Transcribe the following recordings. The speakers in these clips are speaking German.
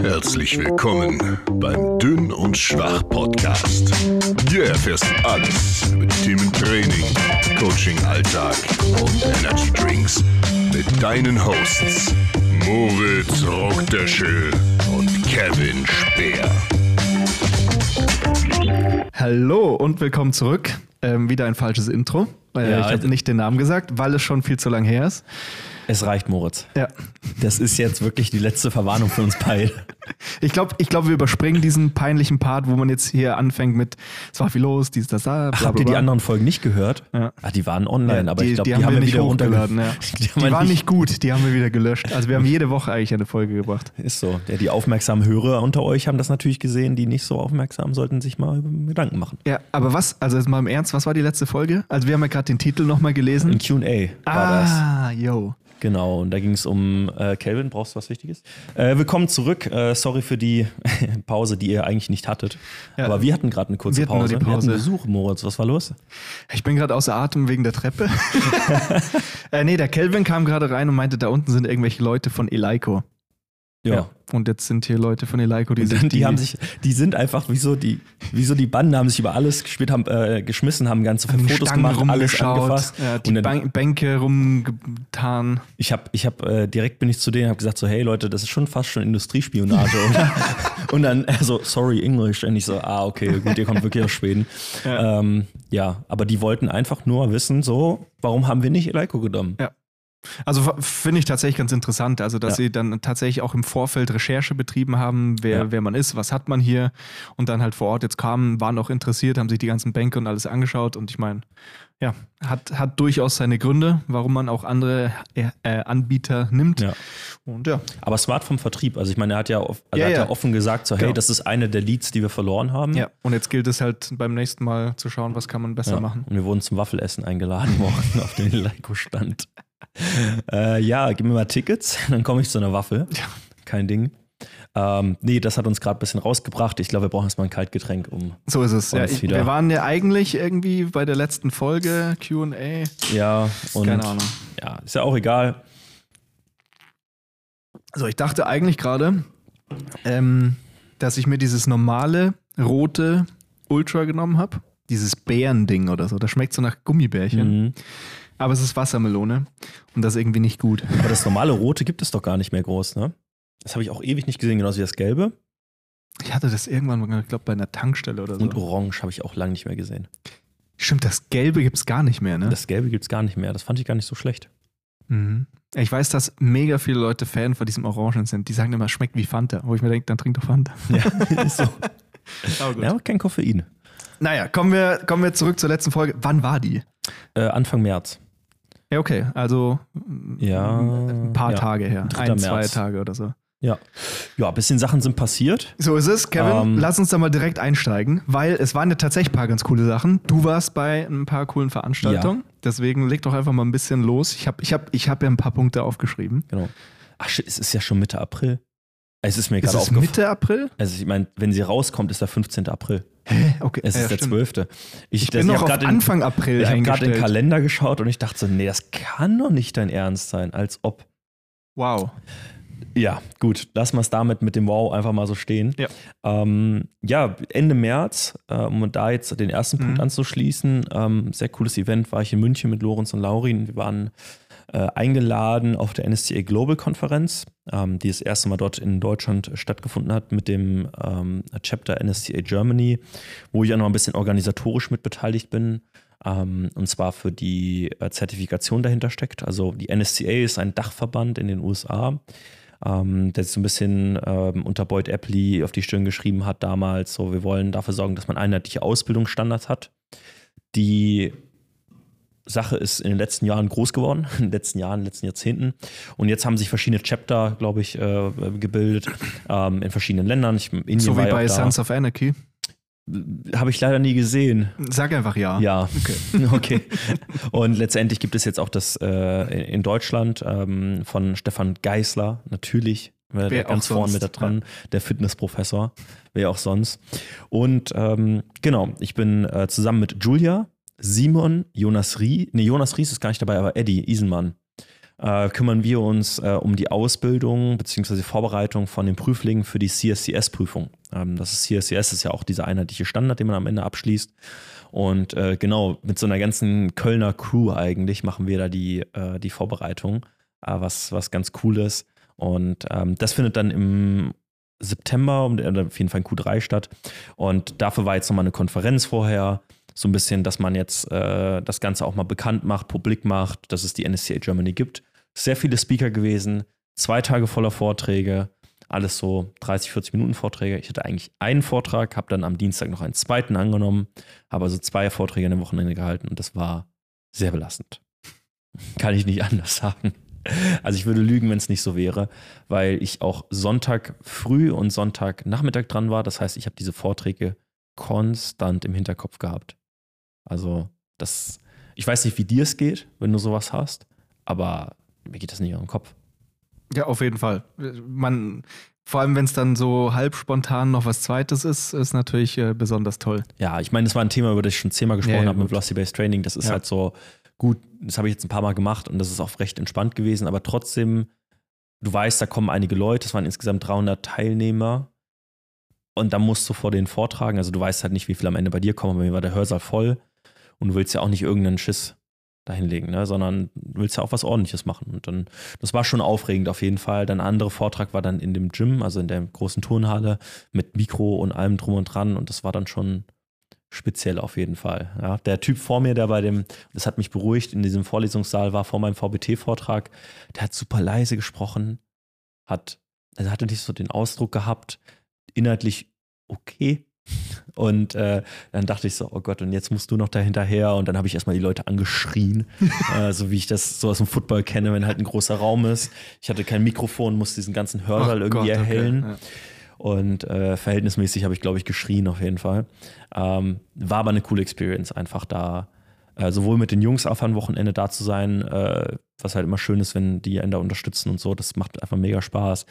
Herzlich willkommen beim Dünn und Schwach Podcast. Hier erfährst du alles über die Themen Training, Coaching, Alltag und Energy Drinks mit deinen Hosts Moritz Rockdöschel und Kevin Speer. Hallo und willkommen zurück. Ähm, wieder ein falsches Intro. Äh, Ja, ich habe also- nicht den Namen gesagt, weil es schon viel zu lang her ist. Es reicht, Moritz. Ja. Das ist jetzt wirklich die letzte Verwarnung für uns beide. Ich glaube, ich glaub, wir überspringen diesen peinlichen Part, wo man jetzt hier anfängt mit, es war viel los, dies, das, da. Ach, habt ihr die anderen Folgen nicht gehört? Ja. Ah, die waren online, Ja, aber die, ich glaube, die, haben wir nicht wieder hochgeladen. Ja. Die, wir waren nicht gut, die haben wir wieder gelöscht. Also wir haben jede Woche eigentlich eine Folge gebracht. Ist so. Ja, die aufmerksamen Hörer unter euch haben das natürlich gesehen, die nicht so aufmerksam sollten sich mal Gedanken machen. Ja, aber was, also jetzt mal im Ernst, was war die letzte Folge? Also wir haben ja gerade den Titel nochmal gelesen. Ein QA war das. ah, yo. Genau, und da ging es um äh, Calvin, brauchst du was Wichtiges? Äh, willkommen zurück. Äh, sorry für die Pause, die ihr eigentlich nicht hattet. Ja. Aber wir hatten gerade eine kurze Wir Pause. Pause. Wir hatten Besuch, Moritz. Was war los? Ich bin gerade außer Atem wegen der Treppe. äh, nee, der Kelvin kam gerade rein und meinte, da unten sind irgendwelche Leute von Eleiko. Ja. Und jetzt sind hier Leute von Eleiko, die sich dann, die, haben sich, die sind einfach wie so die, wie so die Banden haben sich über alles gespielt, haben äh, geschmissen, haben ganze an den Fotos Stangen gemacht, alles rumgeschaut, angefasst. ja, die und dann, Bänke rumgetan. ich habe, ich habe äh, direkt bin ich zu denen, habe gesagt so, hey Leute, das ist schon fast schon Industriespionage. und, und dann äh, so, sorry English, und ich so, ah okay, gut, ihr kommt wirklich aus Schweden. Ja. Ja. Ähm, ja, aber die wollten einfach nur wissen, so, warum haben wir nicht Eleiko genommen? Ja. Also finde ich tatsächlich ganz interessant, also dass Ja. sie dann tatsächlich auch im Vorfeld Recherche betrieben haben, wer, Ja. wer man ist, was hat man hier und dann halt vor Ort jetzt kamen, waren auch interessiert, haben sich die ganzen Bänke und alles angeschaut und ich meine, ja, hat, hat durchaus seine Gründe, warum man auch andere äh, äh, Anbieter nimmt. Ja. Und ja, Aber smart vom Vertrieb. Also ich meine, er hat ja, off- also Ja, hat ja. offen gesagt, so, hey, Genau. das ist eine der Leads, die wir verloren haben. ja. Und jetzt gilt es halt beim nächsten Mal zu schauen, was kann man besser machen. Und wir wurden zum Waffelessen eingeladen worden auf den Leiko-Stand. äh, ja, gib mir mal Tickets, dann komme ich zu einer Waffel. Ja. Kein Ding. Ähm, nee, das hat uns gerade ein bisschen rausgebracht. Ich glaube, wir brauchen erstmal ein Kaltgetränk, um. So ist es. Ja, ich, wir waren ja eigentlich irgendwie bei der letzten Folge QA. Ja, und. Keine Ahnung. Ja, ist ja auch egal. Also ich dachte eigentlich gerade, ähm, dass ich mir dieses normale rote Ultra genommen habe. Dieses Bärending oder so. Das schmeckt so nach Gummibärchen. Mhm. Aber es ist Wassermelone. Und das ist irgendwie nicht gut. Aber das normale Rote gibt es doch gar nicht mehr groß, ne? Das habe ich auch ewig nicht gesehen, genauso wie das Gelbe. Ich hatte das irgendwann, mal, ich glaube, bei einer Tankstelle oder so. Und Orange habe ich auch lange nicht mehr gesehen. Stimmt, das Gelbe gibt es gar nicht mehr, ne? Das Gelbe gibt es gar nicht mehr. Das fand ich gar nicht so schlecht. Mhm. Ich weiß, dass mega viele Leute Fan von diesem Orangen sind. Die sagen immer, schmeckt wie Fanta. Wo ich mir denke, dann trink doch Fanta. Ja, ist so. Aber gut. Ja, aber kein Koffein. Naja, kommen wir, kommen wir zurück zur letzten Folge. Wann war die? Äh, Anfang März. Ja, okay. Also Ja, ein paar ja. Tage her. 3. Ein, zwei März. Tage oder so. Ja. Ja, ein bisschen Sachen sind passiert. So ist es, Kevin. Ähm, lass uns da mal direkt einsteigen, weil es waren ja tatsächlich ein paar ganz coole Sachen. Du warst bei ein paar coolen Veranstaltungen. Deswegen leg doch einfach mal ein bisschen los. Ich habe ich hab, ich hab ja ein paar Punkte aufgeschrieben. Genau. Ach shit, es ist ja schon Mitte April. Es ist mir gerade es aufgefallen. Mitte April? Also ich meine, wenn sie rauskommt, ist der 15. April. Hä? Okay. Es ja, ist der stimmt. 12. Ich, Ich bin noch auf Anfang April Ich habe gerade den. Kalender geschaut und ich dachte so, nee, das kann doch nicht dein Ernst sein, als ob. Wow. Ja, gut, lassen wir es damit mit dem Wow einfach mal so stehen. Ja. Ähm, ja, Ende März, äh, um da jetzt den ersten Punkt Mhm. anzuschließen, ähm, sehr cooles Event, war ich in München mit Lorenz und Laurin. Wir waren äh, eingeladen auf der NSCA Global Konferenz, ähm, die das erste Mal dort in Deutschland stattgefunden hat mit dem ähm, Chapter NSCA Germany, wo ich auch noch ein bisschen organisatorisch mit beteiligt bin. Ähm, und zwar für die äh, Zertifikation dahinter steckt. Also die NSCA ist ein Dachverband in den USA, ähm, der sich so ein bisschen ähm, unter Boyd Epley auf die Stirn geschrieben hat damals. So, wir wollen dafür sorgen, dass man einheitliche Ausbildungsstandards hat. Die Sache ist in den letzten Jahren groß geworden, in den letzten Jahren, in den letzten Jahrzehnten. Und jetzt haben sich verschiedene Chapter, glaube ich, äh, gebildet ähm, in verschiedenen Ländern. Ich, Indien So wie ja bei. Sons of Anarchy. Habe ich leider nie gesehen. Sag einfach ja. Ja, Okay. okay. Und letztendlich gibt es jetzt auch das äh, in Deutschland ähm, von Stefan Geisler, natürlich. Wer Wer ganz vorne mit da dran, der Fitnessprofessor, wer auch sonst. Und ähm, genau, ich bin äh, zusammen mit Julia, Simon, Jonas Ries, nee, Jonas Ries ist gar nicht dabei, aber Eddie Isenmann. äh, kümmern wir uns äh, um die Ausbildung bzw. Vorbereitung von den Prüflingen für die CSCS-Prüfung. Ähm, das ist CSCS ist ja auch dieser einheitliche Standard, den man am Ende abschließt. Und äh, genau, mit so einer ganzen Kölner Crew eigentlich machen wir da die, äh, die Vorbereitung, äh, was, was ganz cool ist. Und ähm, das findet dann im September, auf jeden Fall in Q3 statt. Und dafür war jetzt nochmal eine Konferenz vorher so ein bisschen, dass man jetzt äh, das Ganze auch mal bekannt macht, publik macht, dass es die NSCA Germany gibt. Sehr viele Speaker gewesen, zwei Tage voller Vorträge, alles so 30, 40 Minuten Vorträge. Ich hatte eigentlich einen Vortrag, habe dann am Dienstag noch einen zweiten angenommen, habe also zwei Vorträge in dem Wochenende gehalten und das war sehr belastend. Kann ich nicht anders sagen. Also ich würde lügen, wenn es nicht so wäre, weil ich auch Sonntag früh und Sonntag Nachmittag dran war. Das heißt, ich habe diese Vorträge konstant im Hinterkopf gehabt. Also, das, ich weiß nicht, wie dir es geht, wenn du sowas hast, aber mir geht das nicht auf den Kopf. Ja, auf jeden Fall. Man, vor allem, wenn es dann so halb spontan noch was Zweites ist, ist natürlich äh, besonders toll. Ja, ich meine, das war ein Thema, über das ich schon zehnmal gesprochen ja, ja, habe mit Velocity-Based Training. Das ist ja. halt so gut, das habe ich jetzt ein paar Mal gemacht und das ist auch recht entspannt gewesen, aber trotzdem, du weißt, da kommen einige Leute, es waren insgesamt 300 Teilnehmer und dann musst du vor den vortragen. Also du weißt halt nicht, wie viele am Ende bei dir kommen, aber mir war der Hörsaal voll. Und du willst ja auch nicht irgendeinen Schiss dahinlegen, ne? sondern du willst ja auch was ordentliches machen. Und dann, das war schon aufregend auf jeden Fall. Dann ein anderer Vortrag war dann in dem Gym, also in der großen Turnhalle mit Mikro und allem drum und dran. Und das war dann schon speziell auf jeden Fall. Ja, der Typ vor mir, der bei dem, das hat mich beruhigt, in diesem Vorlesungssaal war vor meinem VBT-Vortrag, der hat super leise gesprochen, hat, also hatte nicht so den Ausdruck gehabt, inhaltlich okay, und äh, dann dachte ich so, oh Gott, und jetzt musst du noch dahinterher. Und dann habe ich erstmal die Leute angeschrien, äh, so wie ich das so aus dem Football kenne, wenn halt ein großer Raum ist. Ich hatte kein Mikrofon, musste diesen ganzen Hörsaal oh irgendwie Gott, erhellen. Okay, ja. Und äh, verhältnismäßig habe ich, glaube ich, geschrien auf jeden Fall. Ähm, war aber eine coole Experience, einfach da äh, sowohl mit den Jungs auf einem Wochenende da zu sein, äh, was halt immer schön ist, wenn die einen da unterstützen und so. Das macht einfach mega Spaß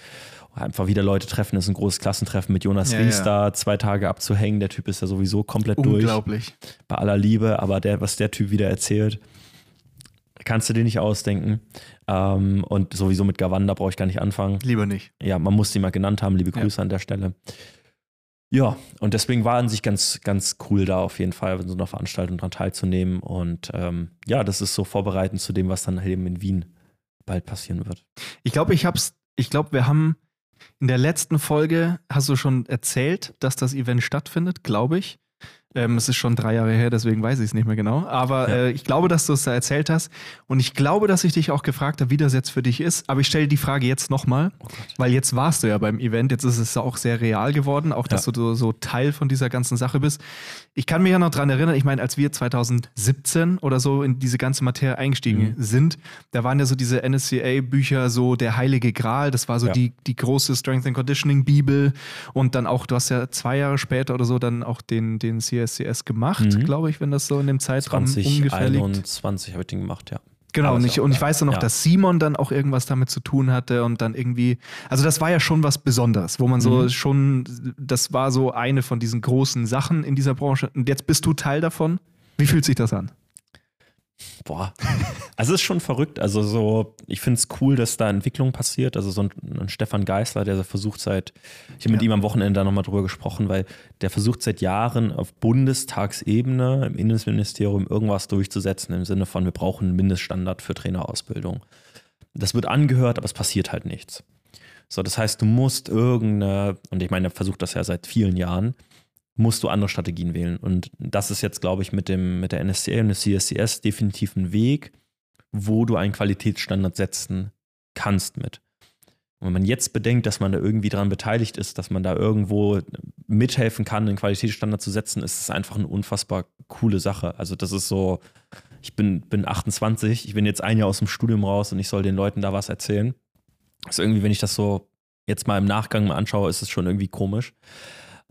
einfach wieder Leute treffen. Das ist ein großes Klassentreffen mit Jonas ja, Ries ja. zwei Tage abzuhängen. Der Typ ist ja sowieso komplett Unglaublich. durch. Unglaublich. Bei aller Liebe, aber der, was der Typ wieder erzählt, kannst du dir nicht ausdenken. Ähm, und sowieso mit Gavanda brauche ich gar nicht anfangen. Lieber nicht. Ja, man muss sie mal genannt haben. Liebe Grüße ja. an der Stelle. Ja, und deswegen war an sich ganz, ganz cool da auf jeden Fall, in so einer Veranstaltung dran teilzunehmen. Und ähm, ja, das ist so vorbereitend zu dem, was dann eben in Wien bald passieren wird. Ich glaube, ich hab's, ich glaube, wir haben in der letzten Folge hast du schon erzählt, dass das Event stattfindet, glaube ich. Ähm, es ist schon drei Jahre her, deswegen weiß ich es nicht mehr genau. Aber ja. äh, ich glaube, dass du es da erzählt hast. Und ich glaube, dass ich dich auch gefragt habe, wie das jetzt für dich ist. Aber ich stelle die Frage jetzt nochmal, oh weil jetzt warst du ja beim Event. Jetzt ist es auch sehr real geworden, auch dass ja. du so Teil von dieser ganzen Sache bist. Ich kann mich ja noch daran erinnern, ich meine, als wir 2017 oder so in diese ganze Materie eingestiegen mhm. sind, da waren ja so diese NSCA-Bücher so der heilige Gral. Das war so ja. die, die große Strength and Conditioning Bibel. Und dann auch, du hast ja zwei Jahre später oder so dann auch den, den CSCS gemacht, mhm. glaube ich, wenn das so in dem Zeitraum 20, ungefähr liegt. 20 habe ich den gemacht, ja. Genau, und ich, und ich weiß noch, ja. dass Simon dann auch irgendwas damit zu tun hatte und dann irgendwie, also das war ja schon was Besonderes, wo man so mhm. schon, das war so eine von diesen großen Sachen in dieser Branche. Und jetzt bist du Teil davon. Wie fühlt sich das an? Boah, also es ist schon verrückt. Also so, ich finde es cool, dass da Entwicklung passiert. Also so ein, ein Stefan Geißler, der versucht seit, ich habe mit ja. ihm am Wochenende da nochmal drüber gesprochen, weil der versucht seit Jahren auf Bundestagsebene im Innenministerium irgendwas durchzusetzen im Sinne von, wir brauchen einen Mindeststandard für Trainerausbildung. Das wird angehört, aber es passiert halt nichts. So, das heißt, du musst irgendeine, und ich meine, er versucht das ja seit vielen Jahren, musst du andere Strategien wählen. Und das ist jetzt, glaube ich, mit, dem, mit der NSCA und der CSCS definitiv ein Weg, wo du einen Qualitätsstandard setzen kannst mit. Und wenn man jetzt bedenkt, dass man da irgendwie daran beteiligt ist, dass man da irgendwo mithelfen kann, einen Qualitätsstandard zu setzen, ist es einfach eine unfassbar coole Sache. Also das ist so, ich bin, bin 28, ich bin jetzt ein Jahr aus dem Studium raus und ich soll den Leuten da was erzählen. Also irgendwie, wenn ich das so jetzt mal im Nachgang mal anschaue, ist es schon irgendwie komisch.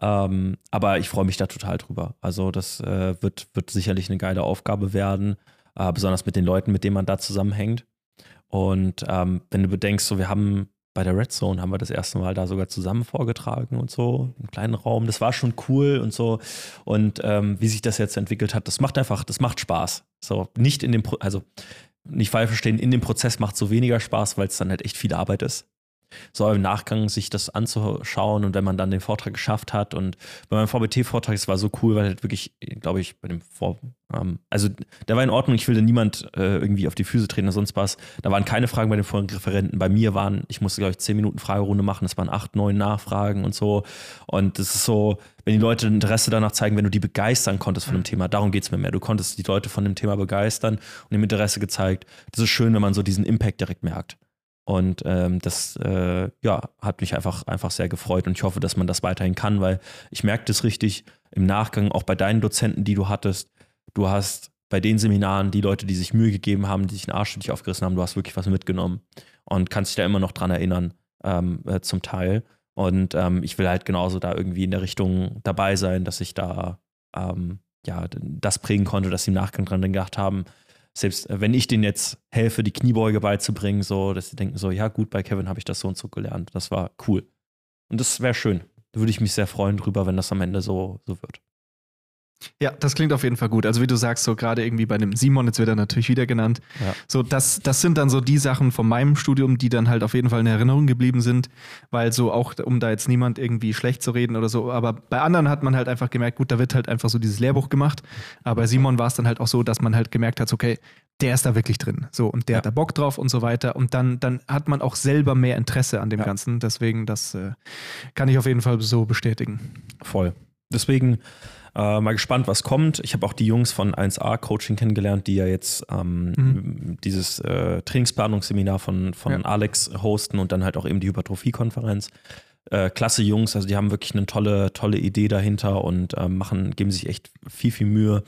Ähm, aber ich freue mich da total drüber. Also das äh, wird, wird sicherlich eine geile Aufgabe werden, äh, besonders mit den Leuten, mit denen man da zusammenhängt. Und ähm, wenn du bedenkst, so wir haben bei der Red Zone haben wir das erste Mal da sogar zusammen vorgetragen und so, im kleinen Raum. Das war schon cool und so. Und ähm, wie sich das jetzt entwickelt hat, das macht einfach, das macht Spaß. So, nicht in dem, Pro also nicht falsch verstehen, in dem Prozess macht es so weniger Spaß, weil es dann halt echt viel Arbeit ist so im Nachgang sich das anzuschauen und wenn man dann den Vortrag geschafft hat und bei meinem VBT-Vortrag, es war so cool, weil halt wirklich, glaube ich, bei dem Vor, ähm, also der war in Ordnung, ich will da niemand äh, irgendwie auf die Füße treten oder sonst was. Da waren keine Fragen bei den vorigen Referenten. Bei mir waren, ich musste, glaube ich, zehn Minuten Fragerunde machen, das waren acht, neun Nachfragen und so. Und das ist so, wenn die Leute Interesse danach zeigen, wenn du die begeistern konntest von dem. Thema, darum geht es mir mehr. Du konntest die Leute von dem Thema begeistern und dem Interesse gezeigt. Das ist schön, wenn man so diesen Impact direkt merkt. Und ähm, das äh, ja, hat mich einfach, einfach sehr gefreut und ich hoffe, dass man das weiterhin kann, weil ich merke das richtig im Nachgang, auch bei deinen Dozenten, die du hattest. Du hast bei den Seminaren die Leute, die sich Mühe gegeben haben, die sich einen Arsch für dich aufgerissen haben, du hast wirklich was mitgenommen und kannst dich da immer noch dran erinnern, ähm, äh, zum Teil. Und ähm, ich will halt genauso da irgendwie in der Richtung dabei sein, dass ich da ähm, ja, das prägen konnte, dass sie im Nachgang dran gedacht haben, selbst äh, wenn ich denen jetzt helfe, die Kniebeuge beizubringen, so, dass sie denken so, ja gut, bei Kevin habe ich das so und so gelernt. Das war cool. Und das wäre schön. Da würde ich mich sehr freuen drüber, wenn das am Ende so, so wird. Ja, das klingt auf jeden Fall gut. Also wie du sagst, so gerade irgendwie bei dem Simon, jetzt wird er natürlich wieder genannt. Ja. So, das, das sind dann so die Sachen von meinem Studium, die dann halt auf jeden Fall in Erinnerung geblieben sind, weil so auch, um da jetzt niemand irgendwie schlecht zu reden oder so, aber bei anderen hat man halt einfach gemerkt, gut, da wird halt einfach so dieses Lehrbuch gemacht. Aber bei Simon war es dann halt auch so, dass man halt gemerkt hat, okay, der ist da wirklich drin. So, und der ja. hat da Bock drauf und so weiter. Und dann, dann hat man auch selber mehr Interesse an dem ja. Ganzen. Deswegen, das äh, kann ich auf jeden Fall so bestätigen. Voll. Deswegen äh, mal gespannt, was kommt. Ich habe auch die Jungs von 1A Coaching kennengelernt, die ja jetzt ähm, mhm. dieses äh, Trainingsplanungsseminar von, von ja. Alex hosten und dann halt auch eben die Hypertrophie-Konferenz. Äh, klasse Jungs, also die haben wirklich eine tolle, tolle Idee dahinter und äh, machen, geben sich echt viel, viel Mühe.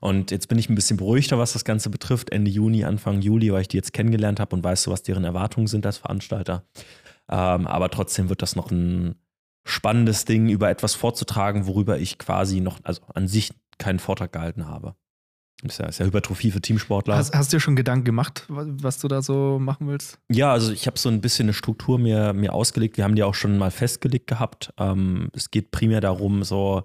Und jetzt bin ich ein bisschen beruhigter, was das Ganze betrifft. Ende Juni, Anfang Juli, weil ich die jetzt kennengelernt habe und weiß so, was deren Erwartungen sind als Veranstalter. Ähm, aber trotzdem wird das noch ein spannendes Ding, über etwas vorzutragen, worüber ich quasi noch, also an sich keinen Vortrag gehalten habe. Das ist ja, ist ja Hypertrophie für Teamsportler. Hast, hast du dir schon Gedanken gemacht, was du da so machen willst? Ja, also ich habe so ein bisschen eine Struktur mir, mir ausgelegt. Wir haben die auch schon mal festgelegt gehabt. Ähm, es geht primär darum, so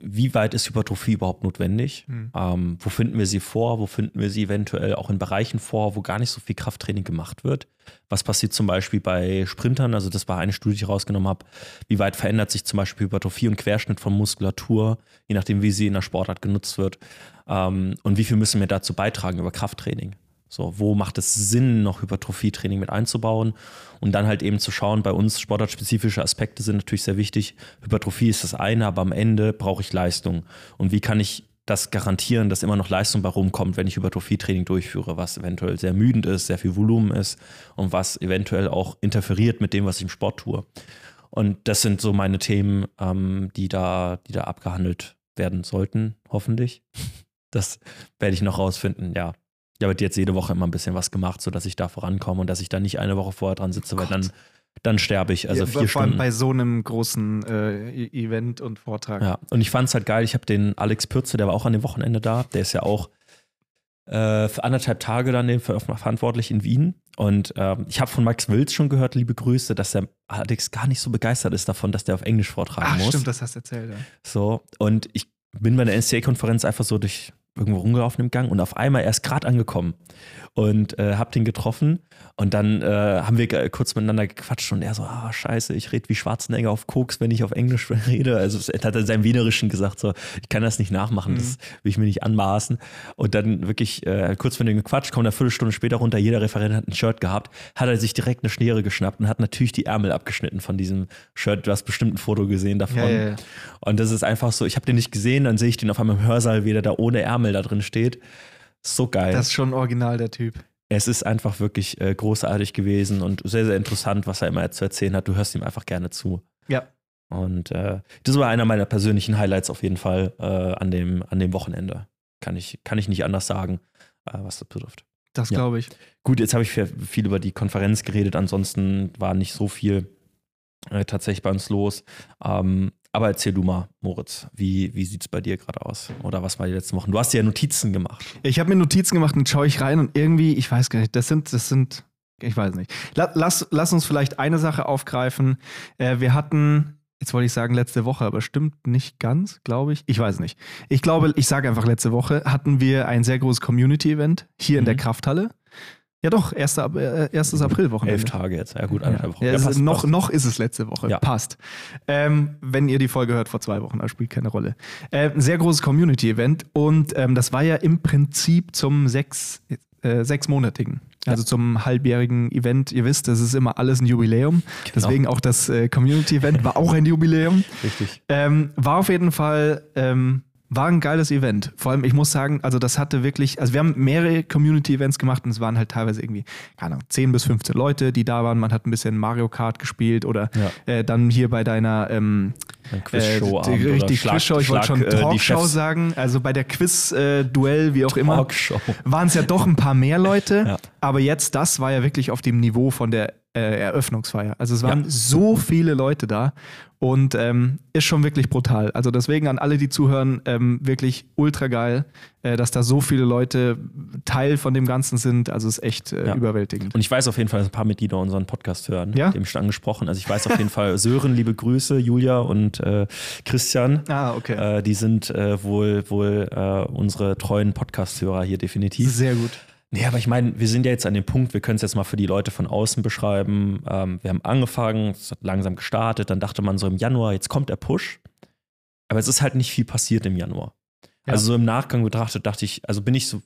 wie weit ist Hypertrophie überhaupt notwendig? Mhm. Ähm, wo finden wir sie vor? Wo finden wir sie eventuell auch in Bereichen vor, wo gar nicht so viel Krafttraining gemacht wird? Was passiert zum Beispiel bei Sprintern? Also, das war eine Studie, die ich rausgenommen habe. Wie weit verändert sich zum Beispiel Hypertrophie und Querschnitt von Muskulatur, je nachdem, wie sie in der Sportart genutzt wird? Ähm, und wie viel müssen wir dazu beitragen über Krafttraining? So, wo macht es Sinn, noch Hypertrophie-Training mit einzubauen? Und dann halt eben zu schauen, bei uns sportartspezifische Aspekte sind natürlich sehr wichtig. Hypertrophie ist das eine, aber am Ende brauche ich Leistung. Und wie kann ich das garantieren, dass immer noch Leistung bei rumkommt, wenn ich Hypertrophie-Training durchführe, was eventuell sehr müdend ist, sehr viel Volumen ist und was eventuell auch interferiert mit dem, was ich im Sport tue. Und das sind so meine Themen, ähm, die, da, die da abgehandelt werden sollten, hoffentlich. Das werde ich noch rausfinden, ja ich habe jetzt jede Woche immer ein bisschen was gemacht, sodass ich da vorankomme und dass ich da nicht eine Woche vorher dran sitze, oh weil dann, dann sterbe ich. Also ja, vier vor Stunden. bei so einem großen äh, e-, Event und Vortrag. Ja, und ich fand es halt geil. Ich habe den Alex Pürze, der war auch an dem Wochenende da. Der ist ja auch äh, für anderthalb Tage dann verantwortlich in Wien. Und ähm, ich habe von Max Wills schon gehört, liebe Grüße, dass der Alex gar nicht so begeistert ist davon, dass der auf Englisch vortragen Ach, muss. Stimmt, das hast du erzählt. Ja. So, und ich bin bei der NCA-Konferenz einfach so durch irgendwo rumgelaufen im Gang und auf einmal erst gerade angekommen und äh, hab den getroffen und dann äh, haben wir kurz miteinander gequatscht und er so, ah, scheiße, ich rede wie Schwarzenegger auf Koks, wenn ich auf Englisch rede. Also er hat in seinem Wienerischen gesagt, so, ich kann das nicht nachmachen, mhm. das will ich mir nicht anmaßen. Und dann wirklich äh, kurz mit dem gequatscht, kommt eine Viertelstunde später runter, jeder Referent hat ein Shirt gehabt, hat er sich direkt eine Schnere geschnappt und hat natürlich die Ärmel abgeschnitten von diesem Shirt. Du hast bestimmt ein Foto gesehen davon. Ja, ja, ja. Und das ist einfach so, ich habe den nicht gesehen, dann sehe ich den auf einmal im Hörsaal wieder da ohne Ärmel da drin steht. So geil. Das ist schon original, der Typ es ist einfach wirklich äh, großartig gewesen und sehr, sehr interessant, was er immer zu erzählen hat. Du hörst ihm einfach gerne zu. Ja. Und äh, das war einer meiner persönlichen Highlights auf jeden Fall äh, an, dem, an dem Wochenende. Kann ich, kann ich nicht anders sagen, äh, was das betrifft. Das ja. glaube ich. Gut, jetzt habe ich viel über die Konferenz geredet, ansonsten war nicht so viel äh, tatsächlich bei uns los. Ähm, aber erzähl du mal, Moritz, wie, wie sieht es bei dir gerade aus? Oder was war die letzten Wochen? Du hast ja Notizen gemacht. Ich habe mir Notizen gemacht und schaue ich rein und irgendwie, ich weiß gar nicht, das sind, das sind, ich weiß nicht. Lass, lass uns vielleicht eine Sache aufgreifen. Äh, wir hatten Jetzt wollte ich sagen letzte Woche, aber stimmt nicht ganz, glaube ich. Ich weiß nicht. Ich glaube, ich sage einfach letzte Woche hatten wir ein sehr großes Community-Event hier in der Mhm. Krafthalle. Ja doch, 1. Ab- äh, 1. April-Wochenende. Elf Tage jetzt. Ja, gut, Ja, anderthalb Wochen. ja, Ja, passt, noch, passt. noch ist es letzte Woche. Ja. Passt. Ähm, wenn ihr die Folge hört vor zwei Wochen, das spielt keine Rolle. Äh, ein sehr großes Community-Event und ähm, das war ja im Prinzip zum sechs, äh, sechsmonatigen, also zum halbjährigen Event. Ihr wisst, das ist immer alles ein Jubiläum. Genau. Deswegen auch das äh, Community-Event war auch ein Jubiläum. Richtig. Ähm, war auf jeden Fall ähm, war ein geiles Event. Vor allem, ich muss sagen, also das hatte wirklich, also wir haben mehrere Community-Events gemacht und es waren halt teilweise irgendwie, keine Ahnung, 10 bis 15 Leute, die da waren. Man hat ein bisschen Mario Kart gespielt oder Ja. äh, dann hier bei deiner ähm, Quizshow äh, die- richtig Quizshow, ich wollte schon Talkshow sagen, also bei der Quiz-Duell, wie auch immer Talkshow. waren es ja doch ein paar mehr Leute, Ja. aber jetzt, das war ja wirklich auf dem Niveau von der äh, Eröffnungsfeier. Also es waren Ja. so viele Leute da und ähm, ist schon wirklich brutal. Also deswegen an alle, die zuhören, ähm, wirklich ultra geil, äh, dass da so viele Leute Teil von dem Ganzen sind. Also es ist echt äh, Ja. überwältigend. Und ich weiß auf jeden Fall, dass ein paar Mitglieder unseren Podcast hören. Ja? Dem schon angesprochen. Also ich weiß auf jeden Fall, Sören, liebe Grüße, Julia und äh, Christian. Ah, okay. Äh, die sind äh, wohl, wohl äh, unsere treuen Podcast-Hörer hier definitiv. Sehr gut. Nee, aber ich meine, wir sind ja jetzt an dem Punkt, wir können es jetzt mal für die Leute von außen beschreiben. Ähm, wir haben angefangen, es hat langsam gestartet, dann dachte man so im Januar, jetzt kommt der Push. Aber es ist halt nicht viel passiert im Januar. Ja. Also so im Nachgang betrachtet dachte ich, also bin ich so,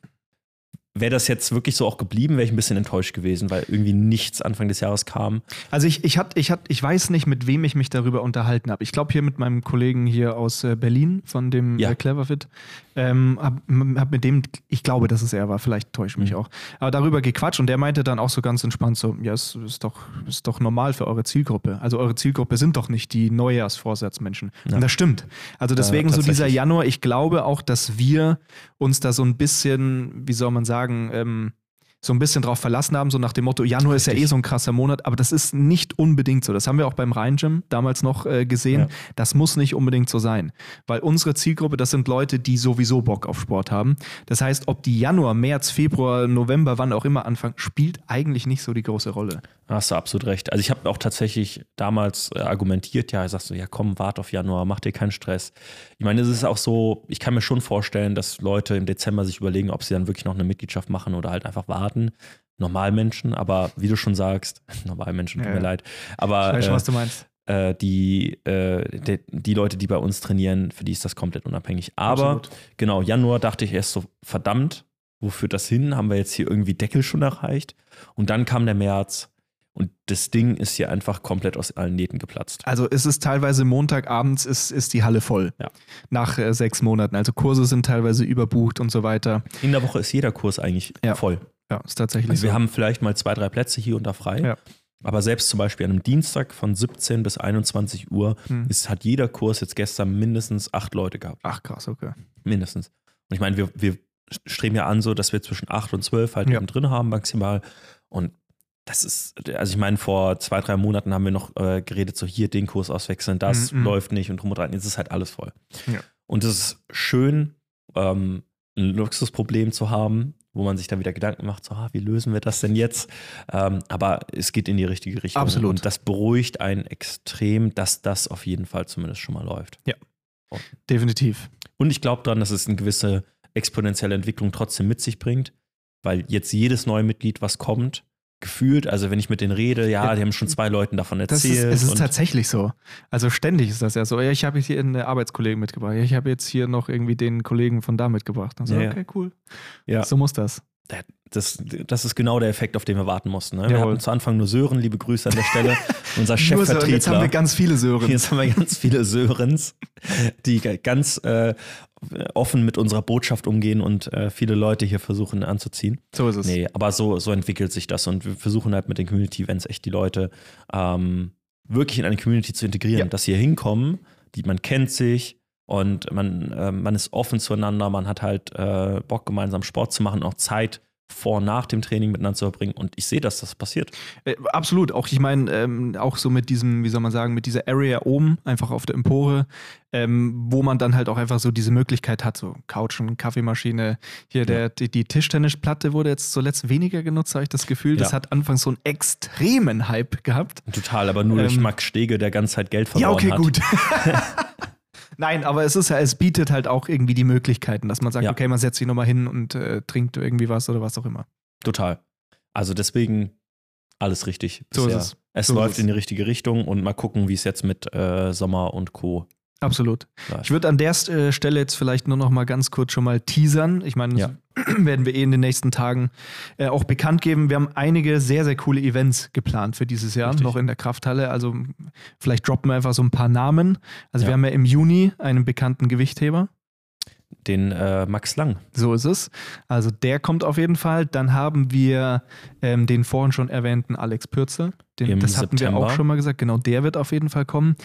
wäre das jetzt wirklich so auch geblieben, wäre ich ein bisschen enttäuscht gewesen, weil irgendwie nichts Anfang des Jahres kam. Also ich, ich, hat, ich, hat, ich weiß nicht, mit wem ich mich darüber unterhalten habe. Ich glaube hier mit meinem Kollegen hier aus äh, Berlin von dem Ja. äh, Cleverfit. Ähm, hab, hab mit dem, ich glaube, dass es er war, vielleicht täusche ich mich Mhm. auch. Aber darüber gequatscht und der meinte dann auch so ganz entspannt so, ja, es ist doch, ist doch normal für eure Zielgruppe. Also eure Zielgruppe sind doch nicht die Neujahrsvorsatzmenschen. Ja. Und das stimmt. Also deswegen so dieser. Januar, ich glaube auch, dass wir uns da so ein bisschen, wie soll man sagen, ähm, so ein bisschen drauf verlassen haben, so nach dem Motto, Januar ist ja eh Richtig. so ein krasser Monat, aber das ist nicht unbedingt so. Das haben wir auch beim Rhein-Gym damals noch äh, gesehen. Ja. Das muss nicht unbedingt so sein. Weil unsere Zielgruppe, das sind Leute, die sowieso Bock auf Sport haben. Das heißt, ob die Januar, März, Februar, November, wann auch immer anfangen, spielt eigentlich nicht so die große Rolle. Hast du absolut recht. Also ich habe auch tatsächlich damals äh, argumentiert, ja, ich sagst du, ja komm, wart auf Januar, mach dir keinen Stress. Ich meine, es ist auch so, ich kann mir schon vorstellen, dass Leute im Dezember sich überlegen, ob sie dann wirklich noch eine Mitgliedschaft machen oder halt einfach warten. Normalmenschen, aber wie du schon sagst, Normalmenschen, tut Ja, mir leid. Aber Ich weiß schon, äh, was du meinst. äh, die, äh, die, die Leute, die bei uns trainieren, für die ist das komplett unabhängig. Aber Absolut. genau, Januar dachte ich erst so, verdammt, wo führt das hin? Haben wir jetzt hier irgendwie Deckel schon erreicht? Und dann kam der März und das Ding ist hier einfach komplett aus allen Nähten geplatzt. Also es ist teilweise Montagabends ist, ist die Halle voll. Ja. Nach äh, sechs Monaten. Also Kurse sind teilweise überbucht und so weiter. In der Woche ist jeder Kurs eigentlich Ja. voll. Ja, ist tatsächlich Also so. wir haben vielleicht mal zwei, drei Plätze hier und da frei. Ja. Aber selbst zum Beispiel an einem Dienstag von 17 bis 21 Uhr Hm. ist, hat jeder Kurs jetzt gestern mindestens acht Leute gehabt. Ach krass, okay. Mindestens. Und ich meine, wir, wir streben ja an, so dass wir zwischen 8 und 12 halt Ja. drin haben, maximal. Und das ist, also ich meine, vor zwei, drei Monaten haben wir noch äh, geredet, so hier den Kurs auswechseln, das Mhm, mhm. läuft nicht und drum und dran. Jetzt ist halt alles voll. Ja. Und es ist schön, ähm, ein Luxusproblem zu haben, wo man sich dann wieder Gedanken macht, so, ah, wie lösen wir das denn jetzt? Ähm, aber es geht in die richtige Richtung. Absolut. Und das beruhigt einen extrem, dass das auf jeden Fall zumindest schon mal läuft. Definitiv. Und ich glaube daran, dass es eine gewisse exponentielle Entwicklung trotzdem mit sich bringt, weil jetzt jedes neue Mitglied, was kommt, gefühlt, also wenn ich mit denen rede, ja, die haben schon zwei Leuten davon Das ist, erzählt. es ist tatsächlich so. Also ständig ist das ja so. Ja, ich habe hier einen Arbeitskollegen mitgebracht. Ja, ich habe jetzt hier noch irgendwie den Kollegen von da mitgebracht. Und so, ja. okay, cool. ja, So muss das. Das, das ist genau der Effekt, auf den wir warten mussten. Ne? Wir Jawohl. hatten zu Anfang nur Sören, liebe Grüße an der Stelle, unser Chefvertreter. jetzt haben wir ganz viele Sören. Jetzt haben wir ganz viele Sörens, die ganz äh, offen mit unserer Botschaft umgehen und äh, viele Leute hier versuchen anzuziehen. So ist es. Nee, aber so, so entwickelt sich das und wir versuchen halt mit den Community-Events echt die Leute ähm, wirklich in eine Community zu integrieren, Ja. dass sie hier hinkommen, die man kennt sich und man, äh, man ist offen zueinander, man hat halt äh, Bock, gemeinsam Sport zu machen, auch Zeit vor und nach dem Training miteinander zu verbringen. Und ich sehe, dass das passiert. Äh, absolut. Auch ich meine, ähm, auch so mit diesem, wie soll man sagen, mit dieser Area oben, einfach auf der Empore, ähm, wo man dann halt auch einfach so diese Möglichkeit hat, so Couchen, Kaffeemaschine. Hier der, die, die Tischtennisplatte wurde jetzt zuletzt weniger genutzt, habe ich das Gefühl. Das Ja. hat anfangs so einen extremen Hype gehabt. Total, aber nur durch Ähm, Max Stege, der ganze Zeit Geld verloren Ja, okay, hat. gut. Nein, aber es ist ja, es bietet halt auch irgendwie die Möglichkeiten, dass man sagt, Ja. okay, man setzt sich nochmal hin und äh, trinkt irgendwie was oder was auch immer. Total. Also deswegen alles richtig. So ist bisher. es. Es So ist läuft es. in die richtige Richtung und mal gucken, wie es jetzt mit äh, Sommer und Co. Absolut. läuft. Ich würde an der äh, Stelle jetzt vielleicht nur noch mal ganz kurz schon mal teasern. Ich meine, das Ja. werden wir eh in den nächsten Tagen äh, auch bekannt geben. Wir haben einige sehr, sehr coole Events geplant für dieses Jahr, Richtig. noch in der Krafthalle. Also vielleicht droppen wir einfach so ein paar Namen. Also Ja. wir haben ja im Juni einen bekannten Gewichtheber. Den äh, Max Lang. So ist es. Also der kommt auf jeden Fall. Dann haben wir ähm, den vorhin schon erwähnten Alex Pürzel. Den, das hatten September. wir auch schon mal gesagt. Genau, der wird auf jeden Fall kommen.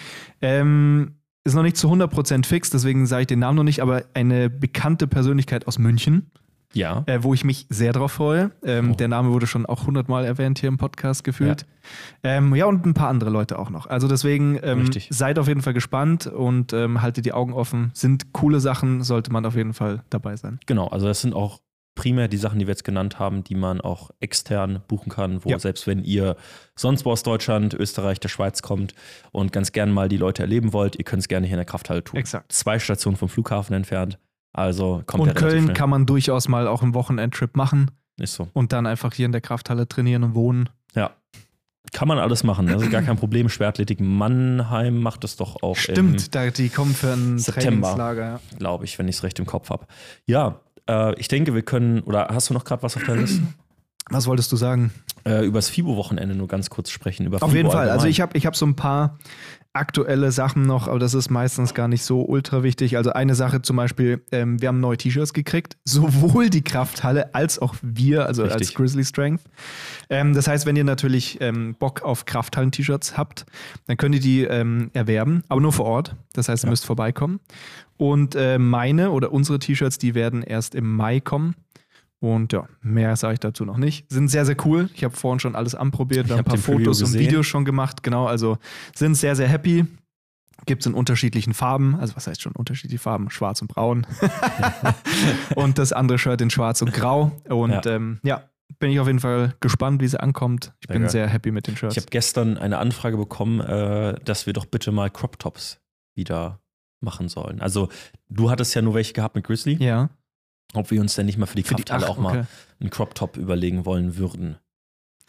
Ähm, ist noch nicht zu 100% fix, deswegen sage ich den Namen noch nicht, aber eine bekannte Persönlichkeit aus München, Ja. äh, wo ich mich sehr drauf freue. Ähm, Oh. Der Name wurde schon auch 100 Mal erwähnt hier im Podcast gefühlt. Ja, ähm, ja und ein paar andere Leute auch noch. Also deswegen ähm, seid auf jeden Fall gespannt und ähm, haltet die Augen offen. Sind coole Sachen, sollte man auf jeden Fall dabei sein. Genau, also das sind auch primär die Sachen, die wir jetzt genannt haben, die man auch extern buchen kann, wo Ja. selbst wenn ihr sonst wo aus Deutschland, Österreich, der Schweiz kommt und ganz gerne mal die Leute erleben wollt, ihr könnt es gerne hier in der Krafthalle tun. Exakt. Zwei Stationen vom Flughafen entfernt, also kommt Und Köln schnell. kann man durchaus mal auch einen Wochenendtrip machen Ist so. und dann einfach hier in der Krafthalle trainieren und wohnen. Ja. Kann man alles machen, also gar kein Problem. Schwertathletik Mannheim macht es doch auch Stimmt, da, die kommen für ein September. Trainingslager. Ja. glaube ich, wenn ich es recht im Kopf habe. Ja, äh, ich denke, wir können, oder hast du noch gerade was auf der Liste? Was wolltest du sagen? äh, über das FIBO-Wochenende nur ganz kurz sprechen. Über Auf FIBO jeden Fall. Also allgemein. ich habe ich hab so ein paar aktuelle Sachen noch, aber das ist meistens gar nicht so ultra wichtig. Also eine Sache zum Beispiel, ähm, wir haben neue T-Shirts gekriegt, sowohl die Krafthalle als auch wir, also als Richtig. Grizzly Strength. Ähm, das heißt, wenn ihr natürlich ähm, Bock auf Krafthallen-T-Shirts habt, dann könnt ihr die ähm, erwerben, aber nur vor Ort. Das heißt, ihr Ja. müsst vorbeikommen. Und äh, meine oder unsere T-Shirts, die werden erst im Mai kommen. Und ja, mehr sage ich dazu noch nicht. Sind sehr, sehr cool. Ich habe vorhin schon alles anprobiert, hab ein paar Preview Fotos und gesehen. Videos schon gemacht. Genau, also sind sehr, sehr happy. Gibt es in unterschiedlichen Farben. Also, was heißt schon unterschiedliche Farben? Schwarz und braun. und das andere Shirt in schwarz und grau. Und Ja. ja, ähm, ja bin ich auf jeden Fall gespannt, wie sie ankommt. Ich Sehr bin geil. sehr happy mit den Shirts. Ich habe gestern eine Anfrage bekommen, äh, dass wir doch bitte mal Crop Tops wieder machen sollen. Also, du hattest ja nur welche gehabt mit Grizzly, ja, ob wir uns denn nicht mal für die für die Krafthalle ach, auch mal okay. einen Crop Top überlegen wollen würden.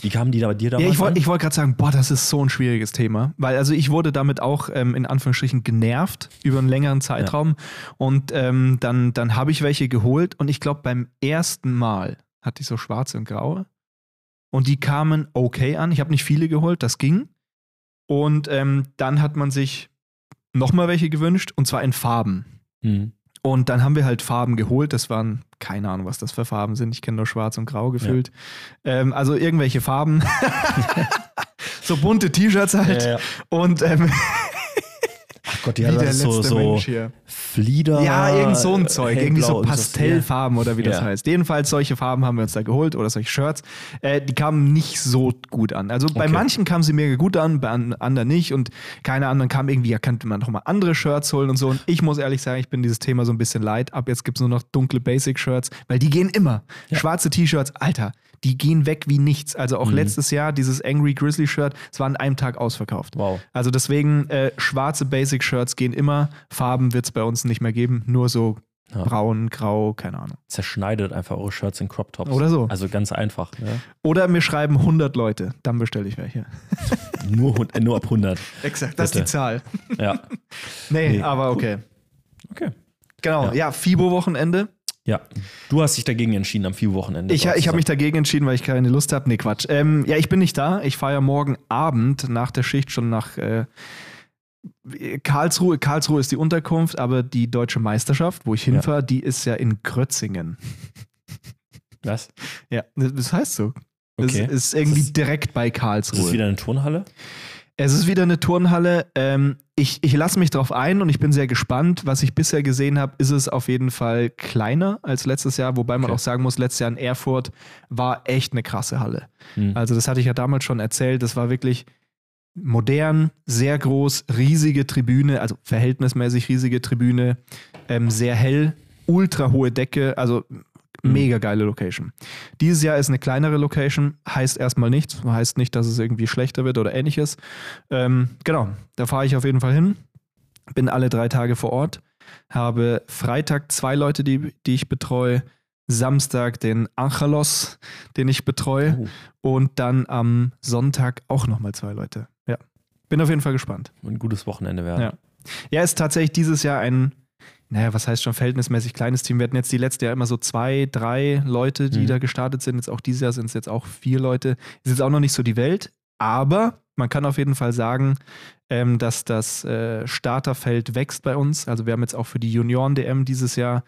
Wie kamen die da bei dir damals Ja, ich wollte wollt gerade sagen, boah, das ist so ein schwieriges Thema. Weil also ich wurde damit auch ähm, in Anführungsstrichen genervt über einen längeren Zeitraum. Und ähm, dann, dann habe ich welche geholt und ich glaube, beim ersten Mal hatte ich so schwarze und graue. Und die kamen okay an. Ich habe nicht viele geholt, das ging. Und ähm, dann hat man sich nochmal welche gewünscht und zwar in Farben. Hm. Und dann haben wir halt Farben geholt. Das waren, keine Ahnung, was das für Farben sind. Ich kenne nur schwarz und grau gefüllt. Ähm, also irgendwelche Farben. so bunte T-Shirts halt. Ja, ja. Und ähm, Ach Gott, wie ja, der das so, so Mensch hier. Flieder. Ja, irgend so ein Zeug. Irgendwie so Pastellfarben oder wie das Ja. heißt. Jedenfalls solche Farben haben wir uns da geholt oder solche Shirts. Äh, die kamen nicht so gut an. Also bei Okay. manchen kamen sie mega gut an, bei an, anderen nicht. Und keine anderen kamen irgendwie, ja, könnte man noch mal andere Shirts holen und so. Und ich muss ehrlich sagen, ich bin dieses Thema so ein bisschen leid. Ab jetzt gibt es nur noch dunkle Basic-Shirts, weil die gehen immer. Ja. Schwarze T-Shirts, Alter, die gehen weg wie nichts. Also auch Mhm. letztes Jahr dieses Angry Grizzly Shirt, es war an einem Tag ausverkauft. Wow. Also deswegen, äh, schwarze Basic-Shirts gehen immer. Farben wird es bei uns nicht mehr geben. Nur so Ja. braun, grau, keine Ahnung. Zerschneidet einfach eure Shirts in Crop Tops. Oder so. Also ganz einfach. Ne? Oder mir schreiben 100 Leute, dann bestelle ich welche. Nur, nur ab 100. Exakt, das ist die Zahl. Ja. Nee, Nee, aber okay. Okay. Genau, Ja. ja, FIBO-Wochenende. Ja. Du hast dich dagegen entschieden am FIBO-Wochenende. Ich, ich habe mich dagegen entschieden, weil ich keine Lust habe. Nee, Quatsch. Ähm, ja, ich bin nicht da. Ich fahre ja morgen Abend nach der Schicht schon nach äh, Karlsruhe. Karlsruhe ist die Unterkunft, aber die deutsche Meisterschaft, wo ich hinfahre, die ist ja in Grötzingen. Was? Ja, das heißt so. Das Okay. ist irgendwie Ist direkt bei Ist Karlsruhe. das wieder eine Turnhalle? Es ist wieder eine Turnhalle. Ähm, ich ich lasse mich drauf ein und ich bin sehr gespannt. Was ich bisher gesehen habe, ist es auf jeden Fall kleiner als letztes Jahr, wobei man Okay. auch sagen muss, letztes Jahr in Erfurt war echt eine krasse Halle. Hm. Also, das hatte ich ja damals schon erzählt. Das war wirklich modern, sehr groß, riesige Tribüne, also verhältnismäßig riesige Tribüne, ähm, sehr hell, ultra hohe Decke, also mega geile Location. Dieses Jahr ist eine kleinere Location, heißt erstmal nichts, heißt nicht, dass es irgendwie schlechter wird oder ähnliches. Ähm, genau, da fahre ich auf jeden Fall hin, bin alle drei Tage vor Ort, habe Freitag zwei Leute, die, die ich betreue, Samstag den Angelos, den ich betreue Oh, und dann am Sonntag auch nochmal zwei Leute. Bin auf jeden Fall gespannt. ein gutes Wochenende werden. Ja. Ja, ist tatsächlich dieses Jahr ein, naja, was heißt schon verhältnismäßig kleines Team. Wir hatten jetzt die letzte Jahr immer so zwei, drei Leute, die Mhm. da gestartet sind. Jetzt auch dieses Jahr sind es jetzt auch vier Leute. Ist jetzt auch noch nicht so die Welt, aber man kann auf jeden Fall sagen, ähm, dass das äh, Starterfeld wächst bei uns. Also wir haben jetzt auch für die Junioren-DM dieses Jahr